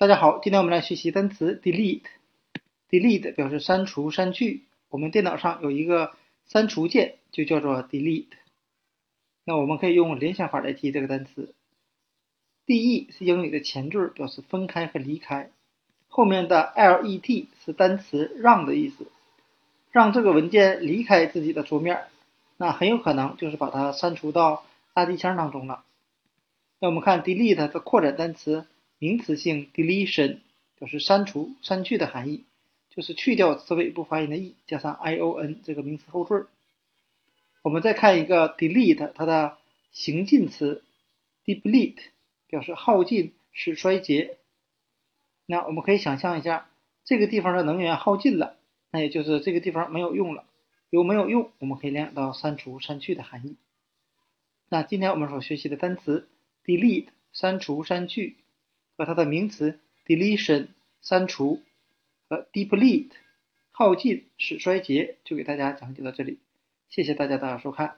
大家好，今天我们来学习单词 delete。delete 表示删除、删去。我们电脑上有一个删除键，就叫做 delete。那我们可以用联想法来记这个单词。de 是英语的前缀，表示分开和离开。后面的 let 是单词让的意思，让这个文件离开自己的桌面，那很有可能就是把它删除到垃圾箱当中了。那我们看 delete 的扩展单词。名词性 deletion 表示删除、删去的含义，就是去掉词尾不发音的 e，加上 i o n 这个名词后缀。我们再看一个 delete，它的形近词 deplete 表示耗尽、使衰竭。那我们可以想象一下，这个地方的能源耗尽了，那也就是这个地方没有用了。有没有用？我们可以联想到删除、删去的含义。那今天我们所学习的单词 delete 删除、删去。把它的名词 deletion 删除和 deplete 耗尽使衰竭，就给大家讲解到这里，谢谢大家的收看。